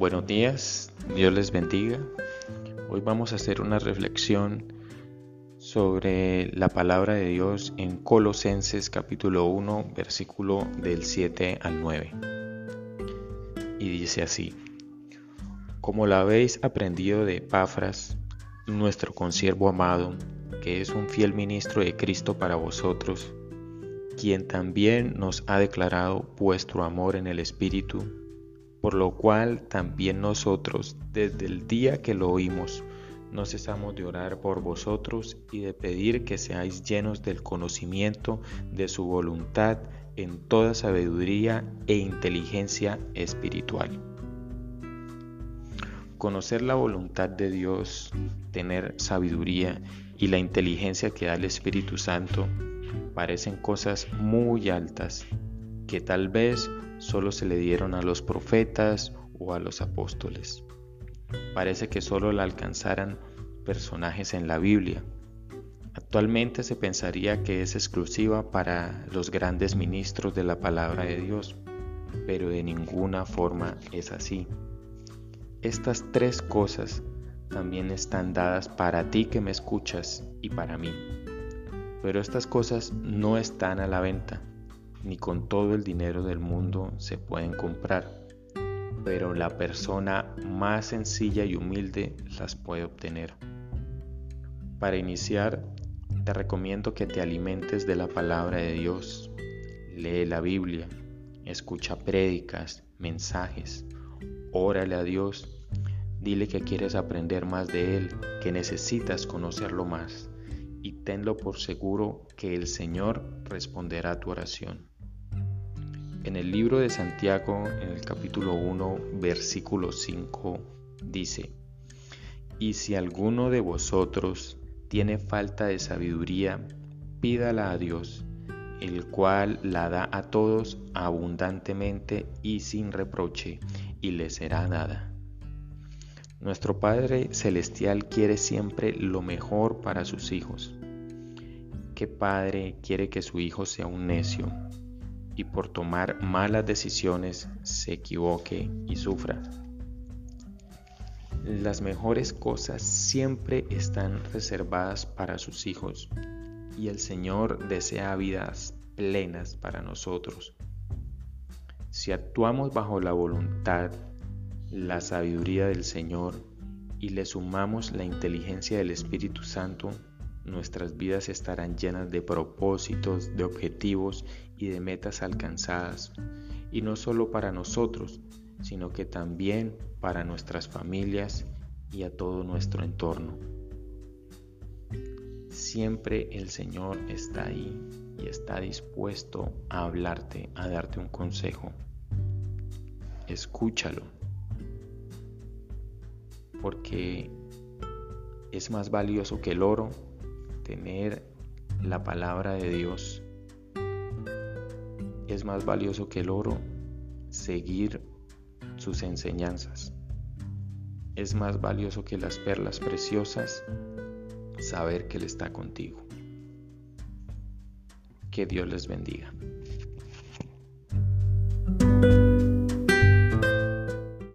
Buenos días, Dios les bendiga. Hoy vamos a hacer una reflexión sobre la palabra de Dios en Colosenses capítulo 1, versículo del 7 al 9. Y dice así, como la habéis aprendido de Epafras, nuestro consiervo amado, que es un fiel ministro de Cristo para vosotros, quien también nos ha declarado vuestro amor en el Espíritu, por lo cual también nosotros, desde el día que lo oímos, no cesamos de orar por vosotros y de pedir que seáis llenos del conocimiento de su voluntad en toda sabiduría e inteligencia espiritual. Conocer la voluntad de Dios, tener sabiduría y la inteligencia que da el Espíritu Santo parecen cosas muy altas que tal vez solo se le dieron a los profetas o a los apóstoles. Parece que solo la alcanzaran personajes en la Biblia. Actualmente se pensaría que es exclusiva para los grandes ministros de la palabra de Dios, pero de ninguna forma es así. Estas tres cosas también están dadas para ti que me escuchas y para mí. Pero estas cosas no están a la venta ni con todo el dinero del mundo se pueden comprar, pero la persona más sencilla y humilde las puede obtener. Para iniciar, te recomiendo que te alimentes de la palabra de Dios. Lee la Biblia, escucha prédicas, mensajes, órale a Dios, dile que quieres aprender más de Él, que necesitas conocerlo más y tenlo por seguro que el Señor responderá a tu oración. En el libro de Santiago, en el capítulo 1, versículo 5, dice, Y si alguno de vosotros tiene falta de sabiduría, pídala a Dios, el cual la da a todos abundantemente y sin reproche, y le será dada. Nuestro Padre Celestial quiere siempre lo mejor para sus hijos. ¿Qué padre quiere que su hijo sea un necio? Y por tomar malas decisiones se equivoque y sufra. Las mejores cosas siempre están reservadas para sus hijos y el Señor desea vidas plenas para nosotros. Si actuamos bajo la voluntad, la sabiduría del Señor y le sumamos la inteligencia del Espíritu Santo, nuestras vidas estarán llenas de propósitos, de objetivos y de metas alcanzadas, y no solo para nosotros, sino que también para nuestras familias y a todo nuestro entorno. Siempre el Señor está ahí y está dispuesto a hablarte, a darte un consejo. Escúchalo, porque es más valioso que el oro tener la palabra de Dios. Es más valioso que el oro seguir sus enseñanzas. Es más valioso que las perlas preciosas saber que Él está contigo. Que Dios les bendiga.